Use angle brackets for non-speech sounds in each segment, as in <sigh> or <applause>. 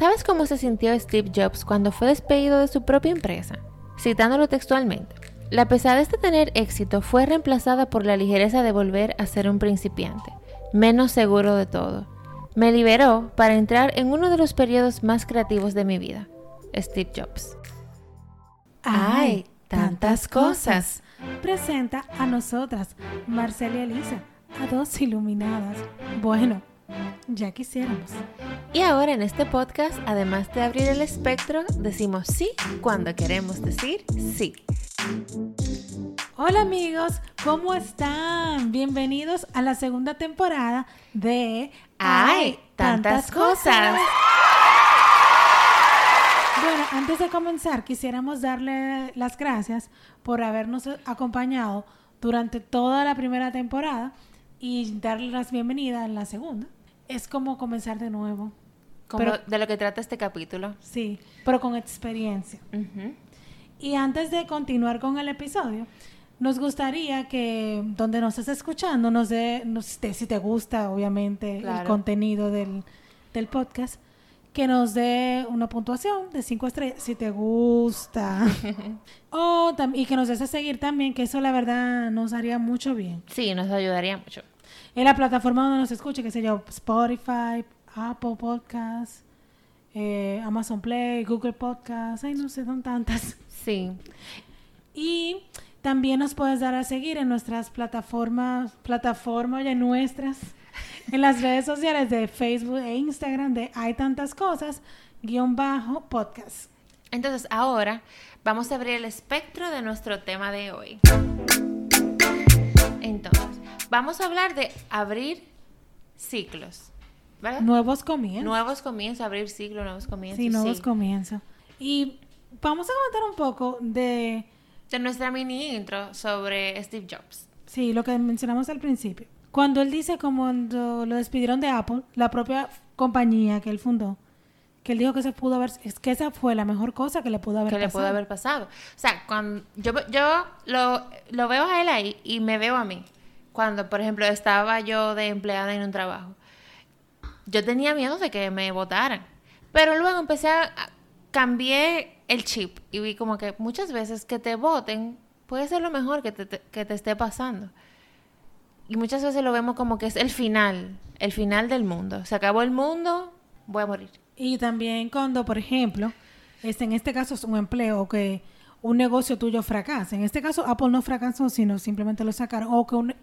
¿Sabes cómo se sintió Steve Jobs cuando fue despedido de su propia empresa? Citándolo textualmente, la pesadez de tener éxito fue reemplazada por la ligereza de volver a ser un principiante, menos seguro de todo. Me liberó para entrar en uno de los periodos más creativos de mi vida. Steve Jobs. ¡Ay! Tantas cosas. Presenta a nosotras, Marcela y Elisa, a dos iluminadas. Bueno, ya quisiéramos. Y ahora en este podcast, además de abrir el espectro, decimos sí cuando queremos decir sí. Hola amigos, ¿cómo están? Bienvenidos a la segunda temporada de ¡Ay! Tantas cosas. Bueno, antes de comenzar, quisiéramos darle las gracias por habernos acompañado durante toda la primera temporada y darle las bienvenidas en la segunda. Es como comenzar de nuevo. Como de lo que trata este capítulo. Sí, pero con experiencia. Y antes de continuar con el episodio, nos gustaría que donde nos estés escuchando nos dé, si te gusta obviamente el contenido del, del podcast, que nos dé una puntuación de 5 estrellas si te gusta. <laughs> o, y que nos des a seguir también, que eso la verdad nos haría mucho bien. Sí, nos ayudaría mucho. En la plataforma donde nos escuche, que se llama Spotify, Apple Podcasts, eh, Amazon Play, Google Podcasts, ay no sé, son tantas. Sí. Y también nos puedes dar a seguir en nuestras plataformas, plataformas ya nuestras en las redes sociales de Facebook e Instagram de Hay Tantas Cosas, guion bajo podcast. Entonces ahora vamos a abrir el espectro de nuestro tema de hoy. Vamos a hablar de abrir ciclos. ¿verdad? Nuevos comienzos. Nuevos comienzos, abrir ciclos, nuevos comienzos. Sí, nuevos comienzos. Y vamos a comentar un poco de... De nuestra mini intro sobre Steve Jobs. Sí, lo que mencionamos al principio. Cuando él dice cuando lo despidieron de Apple, la propia compañía que él fundó, que él dijo que se pudo haber, es que esa fue la mejor cosa que le pudo haber pasado. Que le pudo haber pasado. O sea, cuando yo, yo lo, lo veo a él ahí y me veo a mí. Cuando, por ejemplo, estaba yo de empleada en un trabajo. Yo tenía miedo de que me votaran. Pero luego empecé a, cambiar el chip y vi como que muchas veces que te voten puede ser lo mejor que te, que te esté pasando y muchas veces lo vemos como que es el final, el final del mundo. Se acabó el mundo, voy a morir. Y también cuando, por ejemplo, este, en este caso es un empleo que un negocio tuyo fracasa. En este caso Apple no fracasó, sino simplemente lo sacaron. O que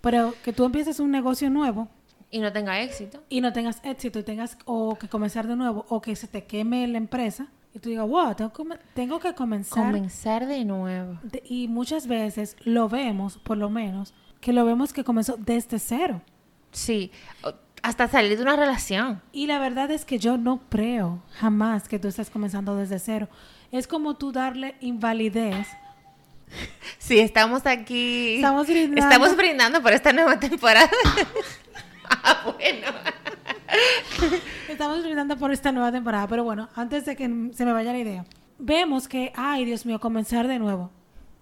pero que tú empieces un negocio nuevo. Y no tenga éxito. Y no tengas éxito y tengas o que comenzar de nuevo o que se te queme la empresa. Y tú digas, wow, tengo que, comenzar. Comenzar de nuevo. y muchas veces lo vemos, por lo menos, que lo vemos que comenzó desde cero. Sí, hasta salir de una relación. Y la verdad es que yo no creo jamás que tú estés comenzando desde cero. Es como tú darle invalidez. Sí, estamos aquí. Estamos brindando. Estamos brindando por esta nueva temporada. <laughs> ah, bueno. estamos brindando por esta nueva temporada. Pero bueno, antes de que se me vaya la idea. Vemos que, ay, Dios mío, comenzar de nuevo.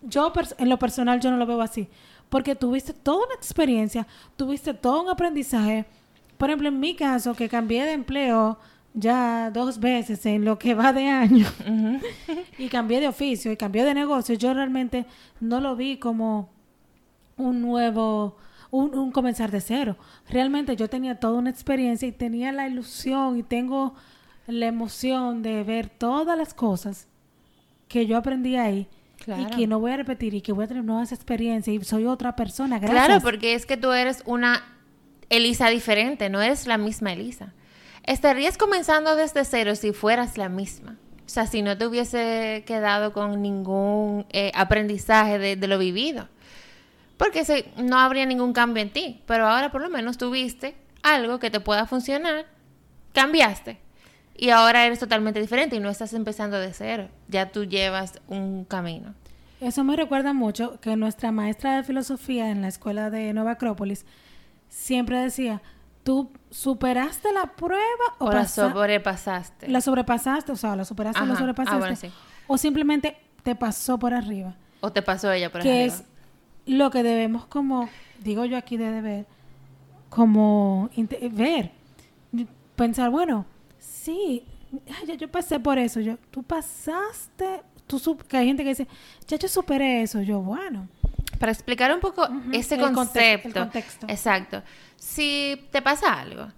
Yo, en lo personal, yo no lo veo así porque tuviste toda una experiencia, tuviste todo un aprendizaje. Por ejemplo, en mi caso, que cambié de empleo ya dos veces en lo que va de año <laughs> y cambié de oficio y cambié de negocio, yo realmente no lo vi como un nuevo, un, un comenzar de cero. Realmente yo tenía toda una experiencia y tenía la ilusión y tengo la emoción de ver todas las cosas que yo aprendí ahí y que no voy a repetir y que voy a tener nuevas experiencias y soy otra persona. Gracias. Claro, porque es que tú eres una Elisa diferente, no eres la misma Elisa. Estarías comenzando desde cero si fueras la misma. O sea, si no te hubiese quedado con ningún eh, aprendizaje de, lo vivido. Porque no habría ningún cambio en ti. Pero ahora por lo menos tuviste algo que te pueda funcionar. Cambiaste. Y ahora eres totalmente diferente y no estás empezando de cero. Ya tú llevas un camino. Eso me recuerda mucho que nuestra maestra de filosofía en la escuela de Nueva Acrópolis siempre decía, ¿tú superaste la prueba o, la sobrepasaste? La sobrepasaste, o sea, la superaste o la sobrepasaste. Ah, o simplemente te pasó por arriba. O te pasó ella por arriba. Que es lo que debemos como, digo yo aquí de deber, como ver, pensar, bueno, Sí, "Ay, ya yo pasé por eso. Yo, tú pasaste, tú que hay gente que dice, ya yo superé eso. Yo, bueno, Para explicar un poco ese concepto. el contexto. Exacto. Si te pasa algo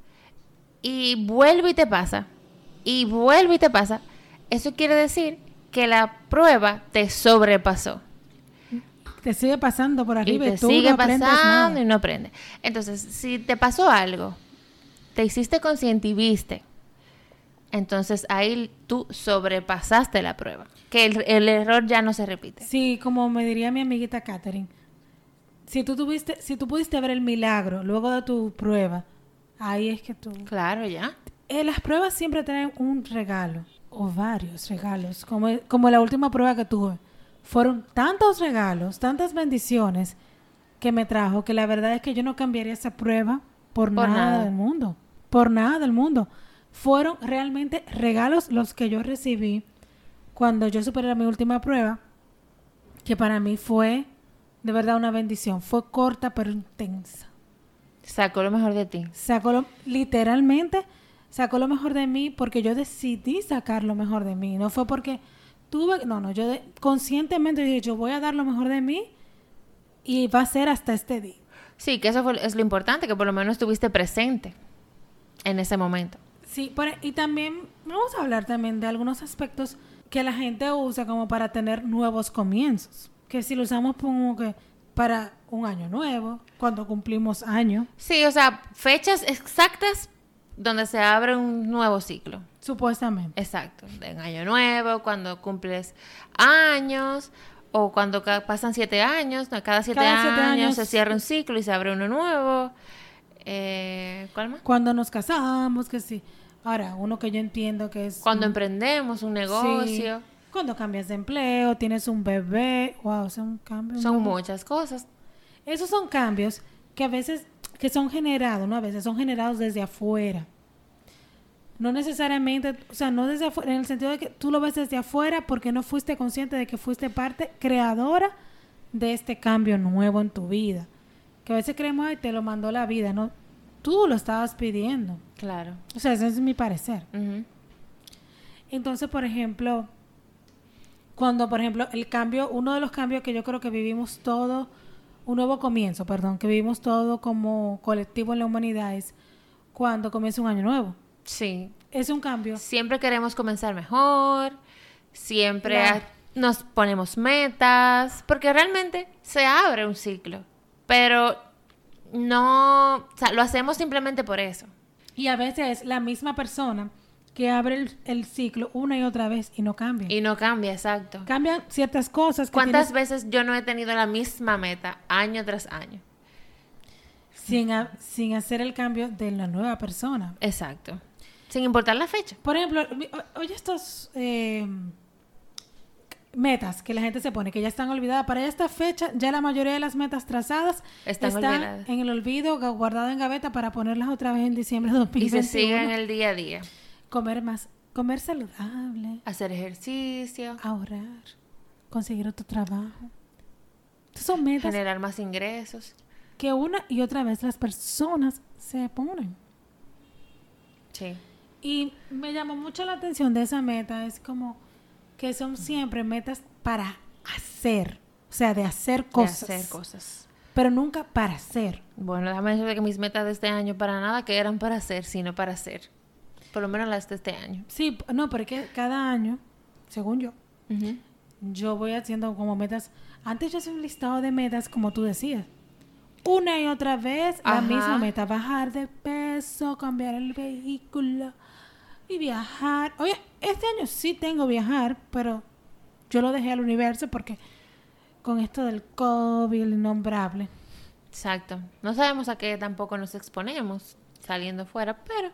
y vuelve y te pasa, y vuelve y te pasa, eso quiere decir que la prueba te sobrepasó. te sigue pasando por Y arriba y, te tú sigue no aprendes pasando nada. y no aprendes. Entonces, si te pasó algo, te hiciste consciente y viste, entonces ahí tú sobrepasaste la prueba. Que el, el error ya no se repite. Sí, como me diría mi amiguita Catherine, si tú tuviste, si tú pudiste ver el milagro luego de tu prueba, ahí es que tú... Claro, ya. Eh, las pruebas siempre traen un regalo, o varios regalos, como, como la última prueba que tuve. Fueron tantos regalos, tantas bendiciones que me trajo, que la verdad es que yo no cambiaría esa prueba por, Por nada, nada. del mundo. Por nada del mundo. Fueron realmente regalos los que yo recibí cuando yo superé mi última prueba, que para mí fue de verdad una bendición. Fue corta pero intensa. Sacó lo mejor de ti. Sacó lo- literalmente sacó lo mejor de mí porque yo decidí sacar lo mejor de mí. No fue porque tuve, no, no, yo de- conscientemente dije, yo voy a dar lo mejor de mí y va a ser hasta este día. Sí, que eso fue, es lo importante, que por lo menos estuviste presente en ese momento. Sí, por- y también vamos a hablar también de algunos aspectos que la gente usa como para tener nuevos comienzos. Que si lo usamos como que para un año nuevo, cuando cumplimos año, Sí, o sea, fechas exactas donde se abre un nuevo ciclo. supuestamente. Exacto, en año nuevo, cuando cumples años o cuando pasan siete años, no, cada siete, Cada siete años, años. se cierra un ciclo y se abre uno nuevo. Eh, ¿Cuál más? Cuando nos casamos, que sí. Ahora, uno que yo entiendo que es... Cuando emprendemos un Sí. negocio, Cuando cambias de empleo, tienes un bebé, wow, son cambios. son muchas cosas. Esos son cambios que a veces, que son generados, ¿no? A veces son generados desde afuera. No necesariamente, o sea, no desde afuera, en el sentido de que tú lo ves desde afuera porque no fuiste consciente de que fuiste parte creadora de este cambio nuevo en tu vida. Que a veces creemos, ay, te lo mandó la vida, ¿no? Tú lo estabas pidiendo. Claro. O sea, ese es mi parecer. Entonces, por ejemplo, cuando, por ejemplo, el cambio, uno de los cambios que yo creo que vivimos todo, un nuevo comienzo, perdón, que vivimos todo como colectivo en la humanidad es cuando comienza un año nuevo. Sí, Es un cambio. siempre queremos comenzar mejor, siempre Claro. nos ponemos metas, porque realmente se abre un ciclo, pero no, o sea, lo hacemos simplemente por eso. Y a veces es la misma persona que abre el, el ciclo una y otra vez y no cambia. Y no cambia, exacto. Cambian ciertas cosas que ¿Cuántas tienes veces yo no he tenido la misma meta año tras año? sin, sin hacer el cambio de la nueva persona. Exacto. Sin importar la fecha. Por ejemplo, oye estos eh, metas que la gente se pone, que ya están olvidadas. Para esta fecha, ya la mayoría de las metas trazadas Están en el olvido, gu- guardadas en gaveta para ponerlas otra vez en diciembre de Y 2021. se sigue en el día a día. Comer más, comer saludable, Hacer ejercicio, ahorrar, conseguir otro trabajo. Estas son metas generar más ingresos. que una y otra vez las personas se ponen. Sí. Y me llamó mucho la atención de esa meta, es como que son siempre metas para hacer, o sea, de hacer de cosas, hacer cosas. pero nunca para hacer. Bueno, déjame decirte que mis metas de este año para nada que eran para hacer, sino para hacer. Por lo menos las de este año. Sí, no, porque cada año, según yo, yo voy haciendo como metas. Antes yo hacía un listado de metas, como tú decías. Una y otra vez la misma meta, bajar de peso, cambiar el vehículo y viajar. Oye, este año sí tengo viajar, pero yo lo dejé al universo porque con esto del COVID, el innombrable. Exacto. No sabemos a qué tampoco nos exponemos saliendo fuera, pero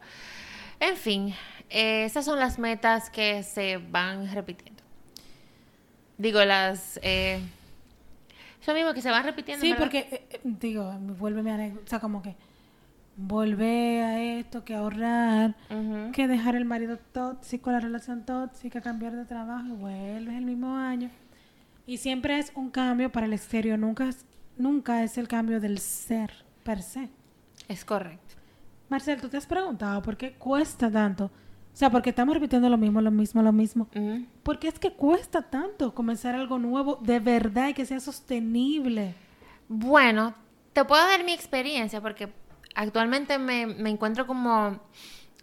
en fin, eh, esas son las metas que se van repitiendo. Digo, las... Eh, eso mismo que se van repitiendo. Sí, ¿verdad? porque, eh, eh, digo, vuelve a... O sea, como que volver a esto, que ahorrar, que dejar el marido tóxico, la relación tóxica, cambiar de trabajo, y vuelves el mismo año. Y siempre es un cambio para el exterior, nunca es, nunca es el cambio del ser per se. Es correcto. Marcel, ¿tú te has preguntado por qué cuesta tanto O sea, porque estamos repitiendo lo mismo, lo mismo, lo mismo. Ujú. Porque es que cuesta tanto comenzar algo nuevo de verdad y que sea sostenible. Bueno, te puedo dar mi experiencia porque actualmente me, me encuentro como,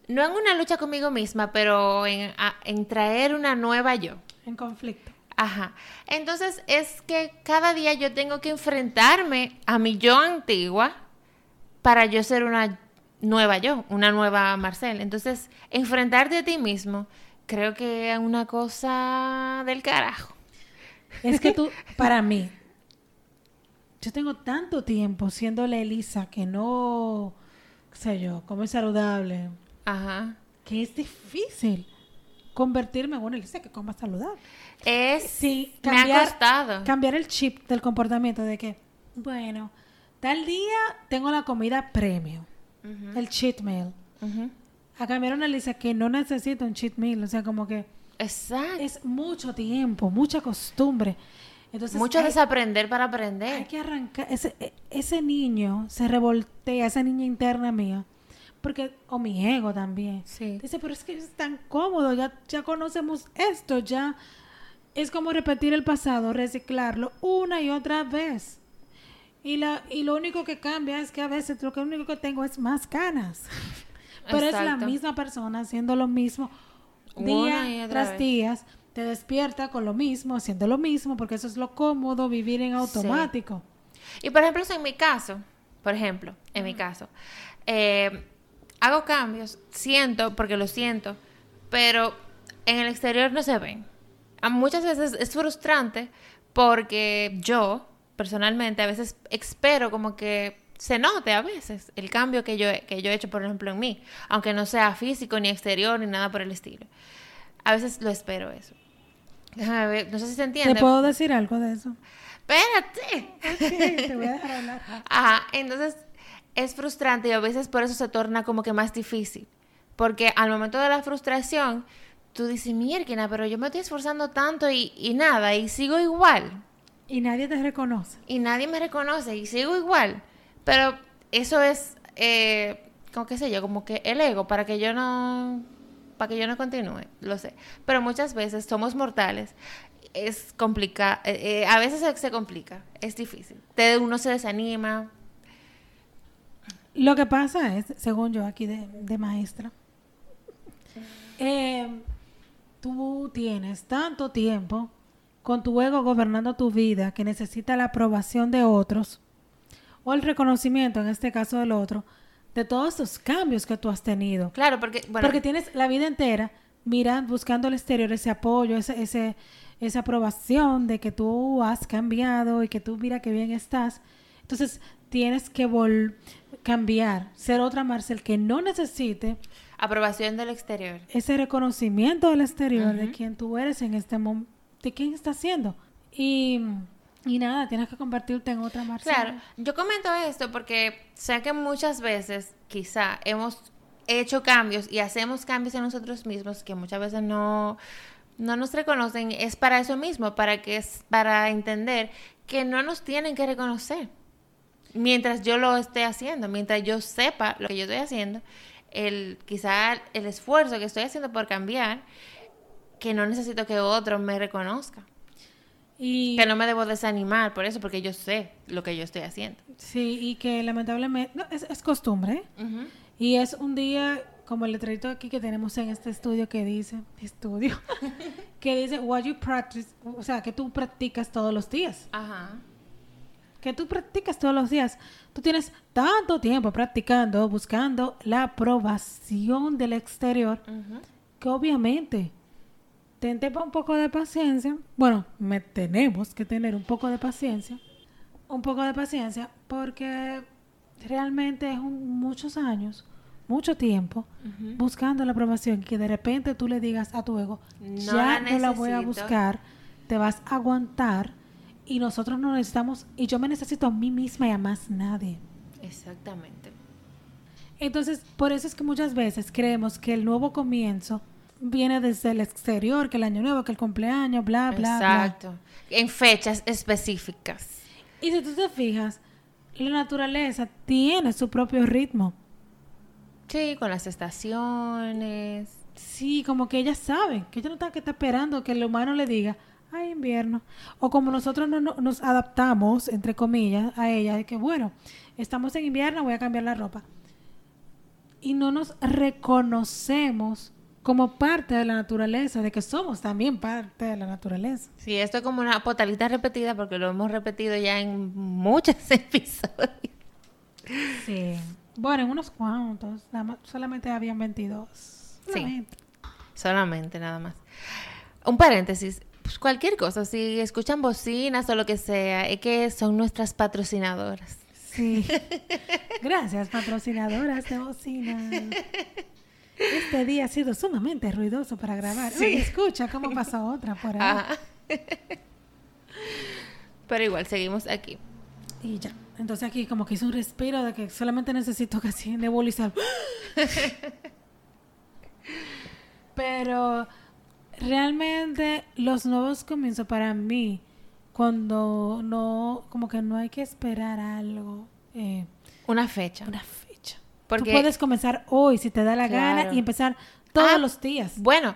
no en una lucha conmigo misma, pero en, a- en traer una nueva yo. En conflicto. Ajá. Entonces es que cada día yo tengo que enfrentarme a mi yo antigua para yo ser una nueva yo, una nueva Marcel. Entonces, enfrentarte a ti mismo creo que es una cosa del carajo. Es que tú, para mí, yo tengo tanto tiempo siendo la Elisa que no, qué sé yo, come saludable, Ajá. que es difícil convertirme en una Elisa que coma saludable. Es Sí, me ha cambiar, costado. cambiar el chip del comportamiento de que, bueno, tal día tengo la comida premium, Ujú, el cheat meal. ujú. A cambiar una Elisa que no necesita un cheat meal, o sea, como que Exacto. es mucho tiempo, mucha costumbre. Entonces, Mucho hay- desaprender para Hay aprender. que arrancar. Ese, e- ese niño se revoltea, esa niña interna mía. Porque, o mi ego también. Sí. Dice, pero es que es tan cómodo, ya, ya conocemos esto, ya. Es como repetir el pasado, reciclarlo una y otra vez. Y, la, y lo único que cambia es que a veces lo que único que tengo es más ganas. <laughs> Pero es la misma persona haciendo lo mismo día tras vez. días. Te despierta con lo mismo, haciendo lo mismo, porque eso es lo cómodo, vivir en automático. Y por ejemplo, en mi caso, por ejemplo, en mi caso, eh, hago cambios, siento, porque lo siento, pero en el exterior no se ven. A muchas veces es frustrante porque yo, personalmente, a veces espero como que se note a veces el cambio que yo, he- que yo he hecho, por ejemplo, en mí, aunque no sea físico, ni exterior, ni nada por el estilo. A veces lo espero eso. Déjame ver, no sé si se entiende. ¿Te puedo decir algo de eso? Espérate. Ok, te voy a dejar hablar. <laughs> Ajá, entonces es frustrante y a veces por eso se torna como que más difícil. Porque al momento de la frustración, tú dices, mierda, pero yo me estoy esforzando tanto y, y nada, y sigo igual. Y nadie te reconoce. Y nadie me reconoce y sigo igual. Pero eso es, eh, como qué sé yo, como que el ego, para que yo no, para que yo no continúe, lo sé. Pero muchas veces somos mortales. Es complicado, a veces se, se complica, es difícil. Te- uno se desanima, Lo que pasa es, según yo aquí de, de maestra, eh, tú tienes tanto tiempo con tu ego gobernando tu vida que necesita la aprobación de otros o el reconocimiento, en este caso del otro, de todos esos cambios que tú has tenido. Claro, porque, bueno, Porque tienes la vida entera mirando, buscando al exterior ese apoyo, ese, ese, esa aprobación de que tú has cambiado y que tú mira qué bien estás. Entonces tienes que vol cambiar, ser otra Marcel que no necesite aprobación del exterior. ese reconocimiento del exterior de quién tú eres en este momento, de quién estás siendo. Y, y nada, tienes que convertirte en otra Marcel. Claro, yo comento esto porque sé que muchas veces quizá hemos hecho cambios y hacemos cambios en nosotros mismos que muchas veces no, no nos reconocen. Es para eso mismo, para que es para entender que no nos tienen que reconocer. Mientras yo lo esté haciendo, mientras yo sepa lo que yo estoy haciendo, el quizá el esfuerzo que estoy haciendo por cambiar, que no necesito que otro me reconozca. Y, Que no me debo desanimar por eso, porque yo sé lo que yo estoy haciendo. Sí, y que lamentablemente, no, es, es costumbre, ¿eh? Y es un día como el letrerito aquí que tenemos en este estudio que dice, estudio, <laughs> que dice, what you practice, o sea, que tú practicas todos los días, Ajá. que tú practicas todos los días. Tú tienes tanto tiempo practicando, buscando la aprobación del exterior, que obviamente tente un poco de paciencia. Bueno, me tenemos que tener un poco de paciencia. Un poco de paciencia porque realmente es un- muchos años, mucho tiempo buscando la aprobación que de repente tú le digas a tu ego, No ya la no la voy a necesito". buscar, te vas a aguantar y nosotros no necesitamos, y yo me necesito a mí misma y a más nadie. Exactamente. Entonces, por eso es que muchas veces creemos que el nuevo comienzo viene desde el exterior, que el año nuevo, que el cumpleaños, bla, bla, bla. Exacto. En fechas específicas. Y si tú te fijas, la naturaleza tiene su propio ritmo. Sí, con las estaciones. Sí, como que ellas saben, que ellas no están que está esperando que el humano le diga, ay, invierno. O como nosotros no, no- nos adaptamos, entre comillas, a ella, de que bueno, estamos en invierno, voy a cambiar la ropa. Y no nos reconocemos como parte de la naturaleza, de que somos también parte de la naturaleza. Sí, esto es como una potalita repetida porque lo hemos repetido ya en muchos <laughs> episodios. Sí. Bueno, en unos cuantos, nada más- solamente habían 22. Sí. Solamente. Solamente, nada más. Un paréntesis. Pues cualquier cosa, si escuchan bocinas o lo que sea, es que son nuestras patrocinadoras. Sí. <laughs> Gracias, patrocinadoras de bocina. <laughs> Este día ha sido sumamente ruidoso para grabar. Sí. Oye, escucha cómo pasó otra por ahí. Ajá. Pero igual, seguimos aquí. Y ya. Entonces aquí como que hice un respiro de que solamente necesito casi nebulizar. Pero realmente los nuevos comienzos para mí, cuando no, como que no hay que esperar algo, eh, Una fecha. una fecha. Porque- Tú puedes comenzar hoy si te da la gana y empezar todos Ah, los días. Bueno,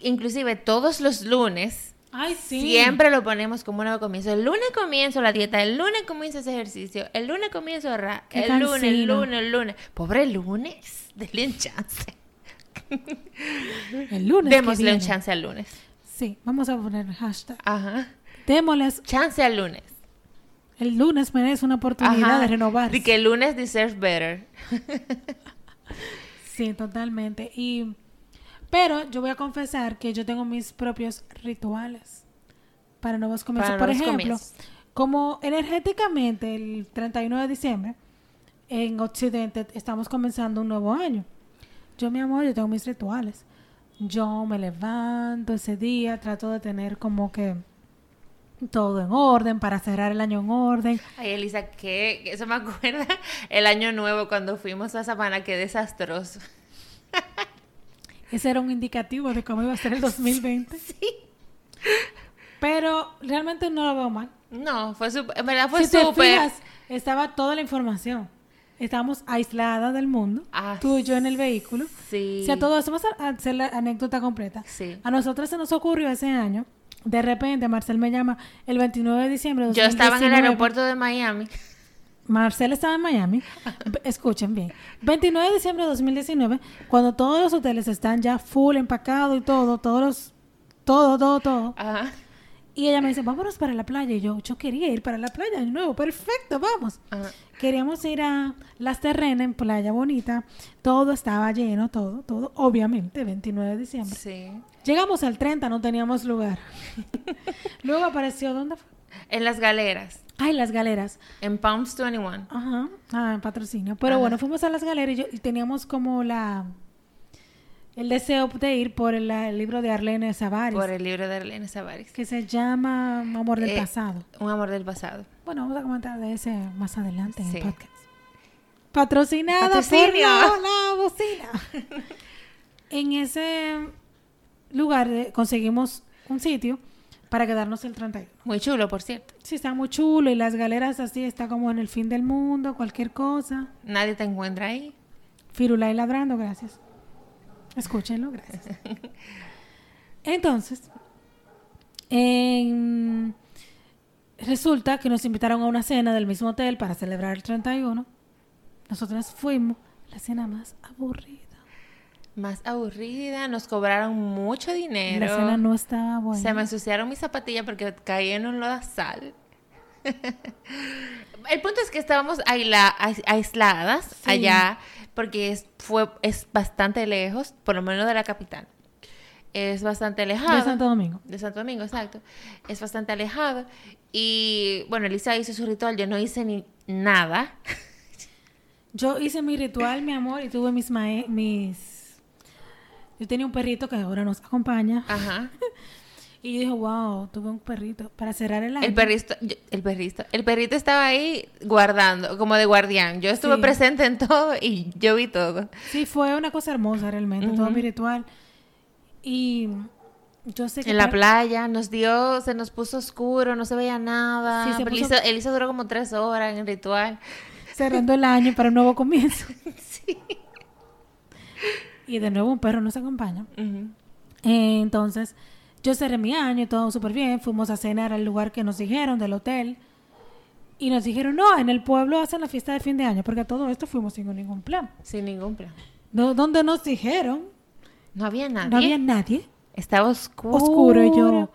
inclusive todos los lunes Ay, sí. siempre lo ponemos como un nuevo comienzo. El lunes comienzo la dieta, el lunes comienzo ese ejercicio, el lunes comienzo Qué el lunes, el lunes, el lunes. Pobre lunes, <laughs> denle un chance. El lunes. Démosle un chance al lunes. Sí, vamos a poner hashtag. Ajá. Démosles. Chance al lunes. El lunes merece una oportunidad Ajá. de renovarse. De que el lunes deserve better. <laughs> Sí, totalmente. Y, pero yo voy a confesar que yo tengo mis propios rituales para nuevos comienzos. Para Por nuevos ejemplo, comienzos. como energéticamente el 31 de diciembre, en Occidente estamos comenzando un nuevo año. Yo, mi amor, yo tengo mis rituales. Yo me levanto ese día, trato de tener como que todo en orden para cerrar el año en orden. Ay, Elisa, que eso me acuerda <laughs> el año nuevo cuando fuimos a Sabana, qué desastroso. <laughs> Ese era un indicativo de cómo iba a ser el 2020. <laughs> Sí. Pero realmente no lo veo mal. No, fue súper, en verdad fue si te fijas, estaba toda la información. Estábamos aisladas del mundo. Ah, tú y yo en el vehículo. Sí. O sea, todo eso, vamos a hacer la anécdota completa. Sí. A nosotros se nos ocurrió ese año. De repente, Marcel me llama el 29 de diciembre de Yo estaba en el 2019. aeropuerto de Miami. Marcel estaba en Miami. Escuchen bien. 29 de diciembre de 2019, cuando todos los hoteles están ya full empacados y todo, todos los. Todo, todo, todo. Ajá. Y ella me dice, vámonos para la playa. Y yo, yo quería ir para la playa de nuevo. Perfecto, vamos. Ajá. Queríamos ir a Las Terrenas en Playa Bonita. Todo estaba lleno, todo, todo. Obviamente, 29 de diciembre. Sí. Llegamos al 30, no teníamos lugar. <laughs> Luego apareció, ¿dónde fue? En las galeras, Ay, las galeras. en Palms 21. Ajá. Ah, en patrocinio. Pero Ajá. bueno, fuimos a las galeras y, yo- y teníamos como la... El deseo de ir por el, el libro de Arlene Savaris. Por el libro de Arlene Savaris. Que se llama Amor del Eh, Pasado. Un amor del pasado. Bueno, vamos a comentar de ese más adelante en Sí. el podcast. Patrocinada Patrocinio. por la, la bocina. <laughs> en ese lugar eh, conseguimos un sitio para quedarnos el 31. Muy chulo, por cierto. Sí, está muy chulo y las galeras así, está como en el fin del mundo, cualquier cosa. Nadie te encuentra ahí. Firulay ladrando, gracias. Escúchenlo, gracias. Entonces, en- resulta que nos invitaron a una cena del mismo hotel para celebrar el 31. Nosotras fuimos, la cena más aburrida. Más aburrida, nos cobraron mucho dinero. La cena no estaba buena. Se me ensuciaron mis zapatillas porque caí en un lodazal. El punto es que estábamos aisla- ais- aisladas Sí. allá porque es, fue, es bastante lejos, por lo menos de la capital. Es bastante alejado. De Santo Domingo. De Santo Domingo, exacto. Es bastante alejado. Y bueno, Elisa hizo su ritual, yo no hice ni nada. <laughs> Yo hice mi ritual, mi amor, y tuve mis, mis... Yo tenía un perrito que ahora nos acompaña. Ajá. <laughs> Y yo dije, wow, tuve un perrito para cerrar el año. El perrito, el perrito, el perrito estaba ahí guardando, como de guardián. Yo estuve Sí. presente en todo y yo vi todo. Sí, fue una cosa hermosa realmente, todo mi ritual. Y yo sé que... En la playa nos dio, se nos puso oscuro, no se veía nada. Sí, se puso- Elisa, Elisa duró como tres horas en el ritual. Cerrando el año para un nuevo comienzo. <laughs> Sí. Y de nuevo un perro nos acompaña. Eh, entonces, yo cerré mi año y todo súper bien. Fuimos a cenar al lugar que nos dijeron, del hotel. Y nos dijeron, no, en el pueblo hacen la fiesta de fin de año, porque a todo esto fuimos sin ningún plan. Sin ningún plan. Do- donde nos dijeron, No había nadie. no había nadie, Estaba oscuro. oscuro. Y yo,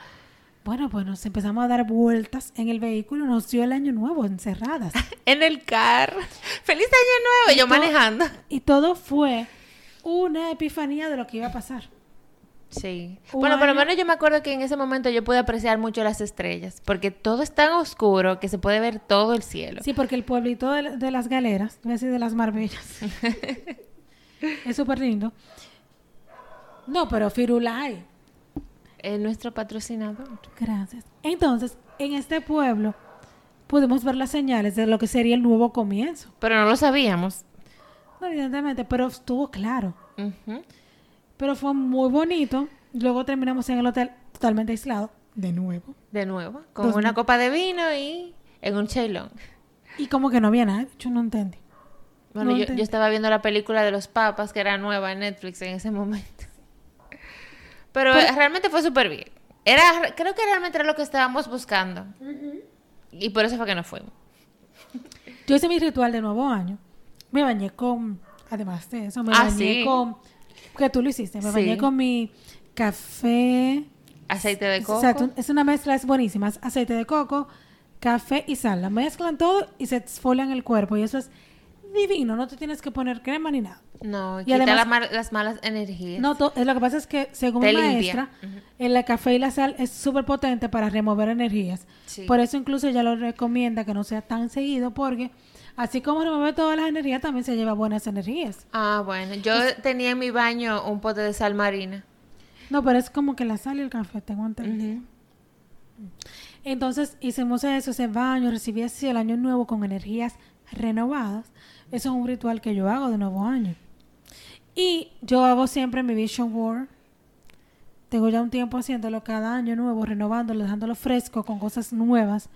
bueno, pues nos empezamos a dar vueltas en el vehículo. Nos dio el año nuevo encerradas. <laughs> En el carro. ¡Feliz año nuevo! Yo manejando. y todo fue una epifanía de lo que iba a pasar. Sí. Bueno, por lo menos yo me acuerdo que en ese momento yo pude apreciar mucho las estrellas. Porque todo es tan oscuro que se puede ver todo el cielo. Sí, porque el pueblito de, de las galeras, voy a decir de las marbellas, <laughs> es súper lindo. No, pero Firulai, Es nuestro patrocinador. gracias. Entonces, en este pueblo pudimos ver las señales de lo que sería el nuevo comienzo. Pero no lo sabíamos. No, evidentemente, pero estuvo claro. Pero fue muy bonito. Luego terminamos en el hotel totalmente aislado. De nuevo. De nuevo. Con Dos una mil. copa de vino y en un chailón. Y como que no había nada. Yo no entendí. Bueno, No yo, entendí. yo estaba viendo la película de los papas, que era nueva en Netflix en ese momento. Pero, Pero- realmente fue súper bien. Era, creo que realmente era lo que estábamos buscando. Y por eso fue que nos fuimos. Yo hice mi ritual de nuevo año. Me bañé con, además de eso, me Ah, bañé sí. con, que tú lo hiciste, me Sí. bañé con mi café. Aceite de coco. Es una mezcla, es buenísima. Es aceite de coco, café y sal. La mezclan todo y se exfolian el cuerpo. Y eso es divino. No te tienes que poner crema ni nada. No, Y quita además- la las malas energías. No, to- eh, lo que pasa es que, según mi maestra, el café y la sal es súper potente para remover energías. Sí. Por eso incluso ella lo recomienda que no sea tan seguido porque así como remueve todas las energías, también se lleva buenas energías. Ah, bueno. Yo tenía en mi baño un pote de sal marina. No, pero es como que la sal y el café, tengo entendido. Entonces hicimos eso, ese baño, recibí así el año nuevo con energías renovadas. Eso es un ritual que yo hago de nuevo año. Y yo hago siempre mi Vision Board. Tengo ya un tiempo haciéndolo cada año nuevo, renovándolo, dejándolo fresco con cosas nuevas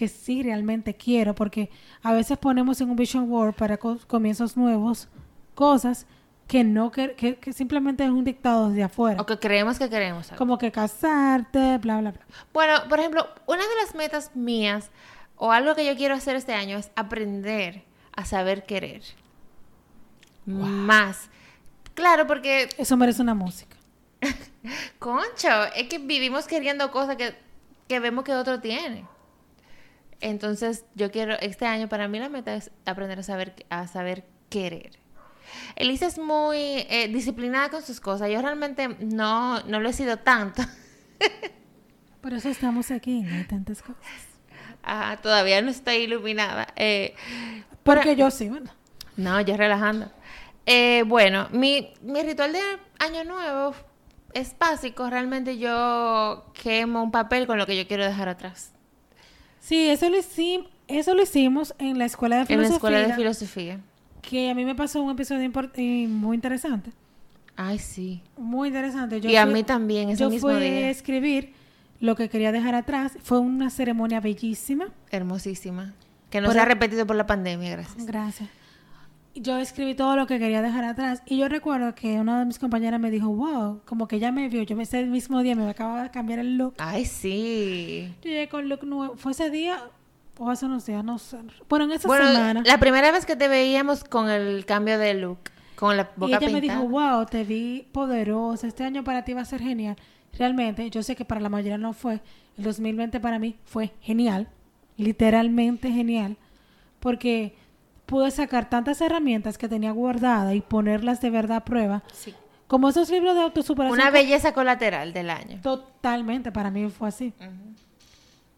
que sí realmente quiero, porque a veces ponemos en un Vision Board para co- comienzos nuevos cosas que no que, que- que simplemente es un dictado desde afuera. O que creemos que queremos. ¿sabes? Como que casarte, bla, bla, bla. Bueno, por ejemplo, una de las metas mías o algo que yo quiero hacer este año es aprender a saber querer. Más. Claro, porque, Eso merece una música. <laughs> concho, es que vivimos queriendo cosas que, que vemos que otro tiene. Entonces, yo quiero, este año para mí la meta es aprender a saber, a saber querer. Elisa es muy eh, disciplinada con sus cosas. Yo realmente no, no lo he sido tanto. <laughs> Por eso estamos aquí, no hay tantas cosas. Ah, todavía no estoy iluminada. Eh, Porque yo sí, bueno. No, yo relajando. Eh, bueno, mi, mi ritual de año nuevo es básico. Realmente yo quemo un papel con lo que yo quiero dejar atrás. Sí, eso lo, hicimos, eso lo hicimos en la escuela de En filosofía. la escuela de filosofía. Que a mí me pasó un episodio y muy interesante. Ay, sí. Muy interesante. y a mí también, ese Yo mismo fui día. a escribir lo que quería dejar atrás. Fue una ceremonia bellísima. Hermosísima. Que no Por se ha repetido por la pandemia, gracias. Gracias. Yo escribí todo lo que quería dejar atrás. Y yo recuerdo que una de mis compañeras me dijo, wow, como que ella me vio. Yo ese mismo día me acababa de cambiar el look. Ay, sí. Yo llegué con look nuevo. ¿Fue ese día o hace unos días? No sé. Bueno, en esa Bueno, semana. la primera vez que te veíamos con el cambio de look, con la Y boca ella me dijo, wow, te vi poderosa. Este año para ti va a ser genial. Realmente, yo sé que para la mayoría no fue. El 2020 para mí fue genial. Literalmente genial. Porque pude sacar tantas herramientas que tenía guardadas y ponerlas de verdad a prueba. Sí. Como esos libros de autosuperación. Una belleza colateral del año. Totalmente, para mí fue así.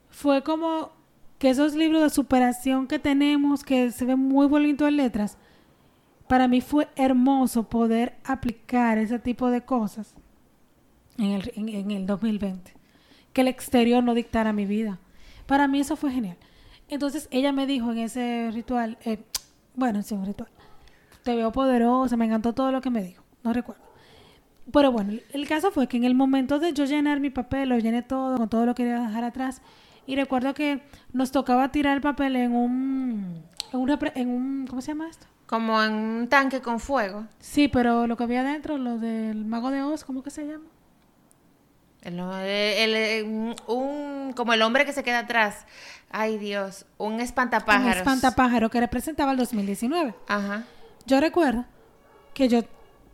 Fue como que esos libros de superación que tenemos, que se ven muy bonitos en letras, para mí fue hermoso poder aplicar ese tipo de cosas en el, en, en el 2020. Que el exterior no dictara mi vida. Para mí eso fue genial. Entonces ella me dijo en ese ritual, eh, bueno, sí, un ritual, te veo poderosa, me encantó todo lo que me dijo, no recuerdo. Pero bueno, el- caso fue que en el momento de yo llenar mi papel, lo llené todo, con todo lo que quería dejar atrás, y recuerdo que nos tocaba tirar el papel en un, en un, en un ¿cómo se llama esto? como en un tanque con fuego. Sí, pero lo que había adentro, lo del mago de Oz, ¿cómo que se llama? El, el- el- un, como el hombre que se queda atrás. Ay, Dios. Un Un espantapájaros. espantapájaro que representaba el 2019. Ajá. Yo recuerdo que yo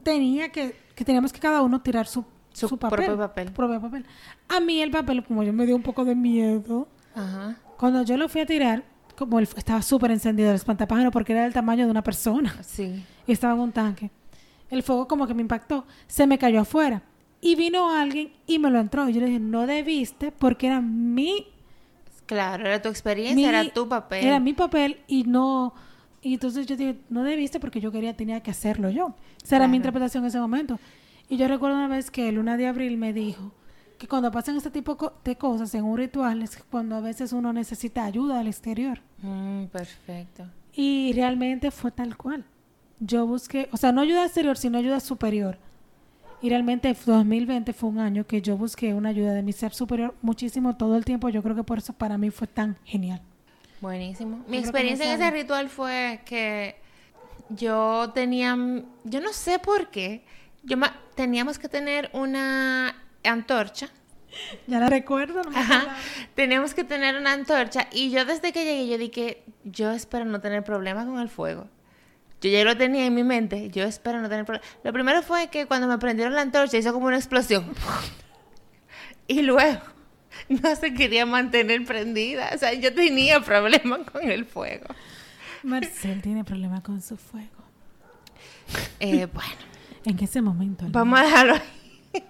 tenía que, que teníamos que cada uno tirar su, Su su, papel. propio papel. propio papel. A mí el papel, como yo me dio un poco de miedo, Ajá. cuando yo lo fui a tirar, como él estaba súper encendido el espantapájaro porque era del tamaño de una persona Sí. y estaba en un tanque. El fuego como que me impactó, se me cayó afuera. Y vino alguien y me lo entró. Y yo le dije, no debiste porque era mi Claro, era tu experiencia, mi- era tu papel. Era mi papel y no. Y entonces yo dije, no debiste porque yo quería, tenía que hacerlo yo. Esa era mi interpretación en ese momento. Y yo recuerdo una vez que el luna de abril me dijo que cuando pasan este tipo de cosas en un ritual es cuando a veces uno necesita ayuda del exterior. Mm, perfecto. Y realmente fue tal cual. Yo busqué, o sea, no ayuda exterior, sino ayuda superior. Y realmente 2020 fue un año que yo busqué una ayuda de mi ser superior muchísimo todo el tiempo. Yo creo que por eso para mí fue tan genial. Buenísimo. Mi experiencia en ese ritual fue que yo tenía, yo no sé por qué, yo teníamos que tener una antorcha. Ya la recuerdo. no me Ajá. acordaba. Teníamos que tener una antorcha y yo desde que llegué yo dije, yo espero no tener problemas con el fuego. Yo ya lo tenía en mi mente, yo espero no tener problemas. Lo primero fue que cuando me prendieron la antorcha hizo como una explosión. <laughs> y luego <laughs> no se quería mantener prendida. O sea, yo tenía problemas con el fuego. Marcel tiene problemas con su fuego. <laughs> Eh, bueno, En ese momento. ¿no? vamos a dejarlo ahí.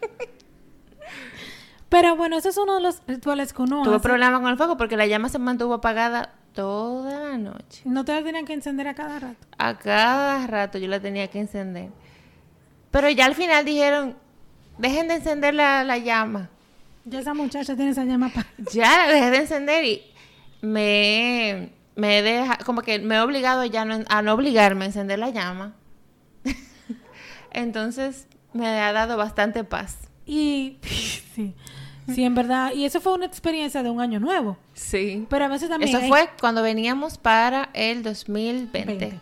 Pero bueno, ese es uno de los rituales que uno hace. problemas con el fuego porque la llama se mantuvo apagada toda la noche. No te la tenían que encender a cada rato. A cada rato yo la tenía que encender. Pero ya al final dijeron, dejen de encender la, la llama. Ya esa muchacha tiene esa llama para... <laughs> Ya la dejé de encender y me, me deja, como que me he obligado ya no- a no obligarme a encender la llama. <laughs> Entonces me ha dado bastante paz. Y <laughs> sí, sí, en verdad. Y eso fue una experiencia de un año nuevo. Sí. Pero a veces también... Eso hay- fue cuando veníamos para el 2020. 20.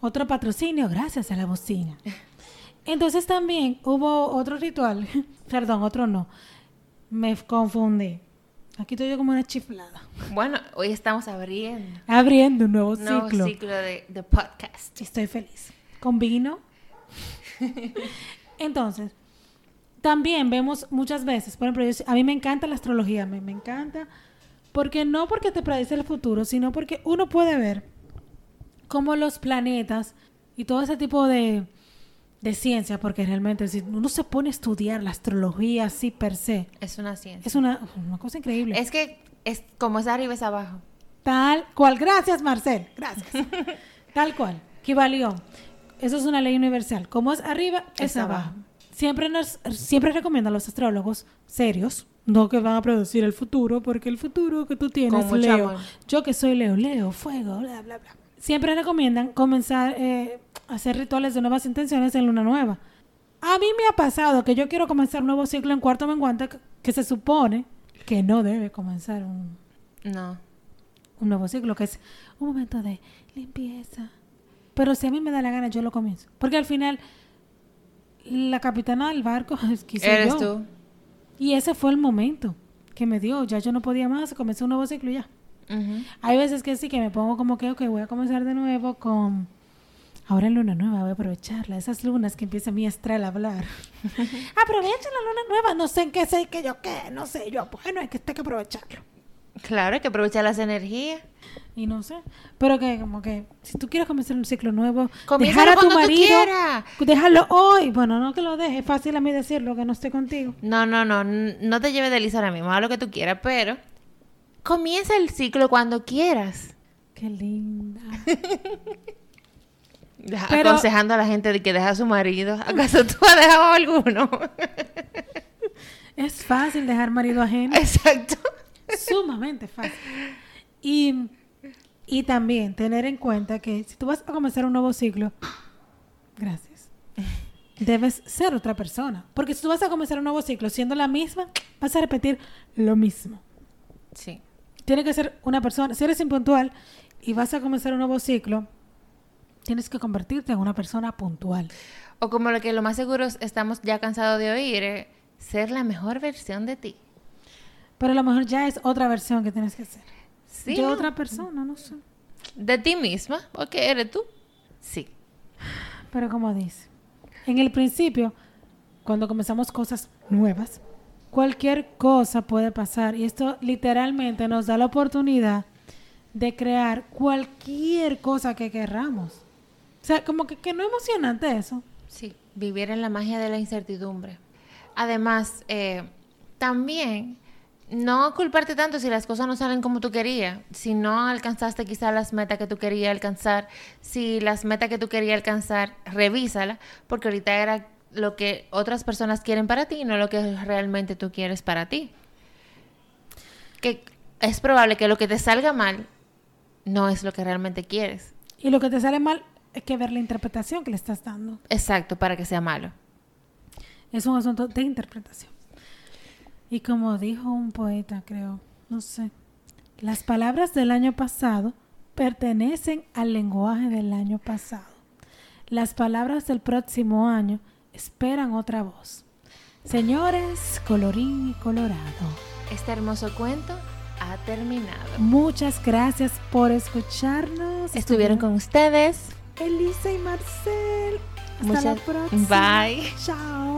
Otro patrocinio gracias a la bocina. <laughs> Entonces también hubo otro ritual. <laughs> Perdón, otro no. Me confundí. Aquí estoy yo como una chiflada. Bueno, hoy estamos abriendo Abriendo un nuevo un nuevo ciclo. ciclo de, de podcast. Estoy feliz. Con vino. <laughs> Entonces, también vemos muchas veces, por ejemplo, yo- a mí me encanta la astrología, me, me encanta, porque no porque te predice el futuro, sino porque uno puede ver cómo los planetas y todo ese tipo de, de ciencia, porque realmente si uno se pone a estudiar la astrología así per se, Es una ciencia. es una, una cosa increíble. Es que es como es arriba es abajo. Tal cual. Gracias, Marcel. Gracias. <laughs> Tal cual. Kibalión. Eso es una ley universal. Como es arriba, es, Es abajo. abajo. Siempre nos, siempre recomiendo a los astrólogos serios, no que van a predecir el futuro, porque el futuro que tú tienes, Con mucho Leo, yo que soy Leo, Leo, fuego, bla, bla, bla. Siempre recomiendan comenzar eh, a hacer rituales de nuevas intenciones en luna nueva. A mí me ha pasado que yo quiero comenzar un nuevo ciclo en cuarto menguante que, que se supone que no debe comenzar un, No. un nuevo ciclo, que es un momento de limpieza. Pero si a mí me da la gana, yo lo comienzo. Porque al final, la capitana del barco <laughs> es soy Eres yo. tú. Y ese fue el momento que me dio. Ya yo no podía más, comencé un nuevo ciclo y ya. Hay veces que sí, que me pongo como que, ok, voy a comenzar de nuevo con... Ahora en luna nueva voy a aprovecharla. Esas lunas que empieza mi astral a hablar. <laughs> Aprovecha la luna nueva. No sé en qué sé, que yo qué, no sé. Yo, bueno, hay que, hay que aprovecharlo. Claro, hay que aprovechar las energías. Y no sé. Pero que como que si tú quieres comenzar un ciclo nuevo, Comiénzalo dejar a tu marido, quieras. déjalo hoy. Bueno, no que lo deje, es fácil a mí decirlo que no estoy contigo. No, no, no. No te lleves de lisa ahora mismo. Haz lo que tú quieras, pero comienza el ciclo cuando quieras. Qué linda. <laughs> Pero- Aconsejando a la gente de que deja a su marido. ¿Acaso tú has dejado alguno? es fácil dejar marido ajeno. <laughs> Exacto. Sumamente fácil. Y, y también tener en cuenta que si tú vas a comenzar un nuevo ciclo, gracias, debes ser otra persona. Porque si tú vas a comenzar un nuevo ciclo siendo la misma, vas a repetir lo mismo. Sí. Tiene que ser una persona, si eres impuntual y vas a comenzar un nuevo ciclo, Tienes que convertirte en una persona puntual. O como lo que lo más seguro es- estamos ya cansados de oír, eh, ser la mejor versión de ti. Pero a lo mejor ya es otra versión que tienes que hacer. Sí. de ¿no? otra persona, no sé. De ti misma. Ok, ¿eres tú? Sí. Pero como dice, en el principio, cuando comenzamos cosas nuevas, cualquier cosa puede pasar. Y esto literalmente nos da la oportunidad de crear cualquier cosa que querramos. O sea, como que, que no emocionante eso. Sí, vivir en la magia de la incertidumbre. Además, eh, también no culparte tanto si las cosas no salen como tú querías, si no alcanzaste quizás las metas que tú querías alcanzar, si las metas que tú querías alcanzar, revísala, porque ahorita era lo que otras personas quieren para ti y no lo que realmente tú quieres para ti. Que es probable que lo que te salga mal no es lo que realmente quieres. Y lo que te sale mal es que ver la interpretación que le estás dando. Exacto, para que sea malo. Es un asunto de interpretación. Y como dijo un poeta, creo, no sé, las palabras del año pasado pertenecen al lenguaje del año pasado. Las palabras del próximo año esperan otra voz. Señores, colorín y colorado, Este hermoso cuento ha terminado. muchas gracias por escucharnos. Estuvieron con ustedes. Elisa y Marcel. Hasta la próxima. Bye. Chao.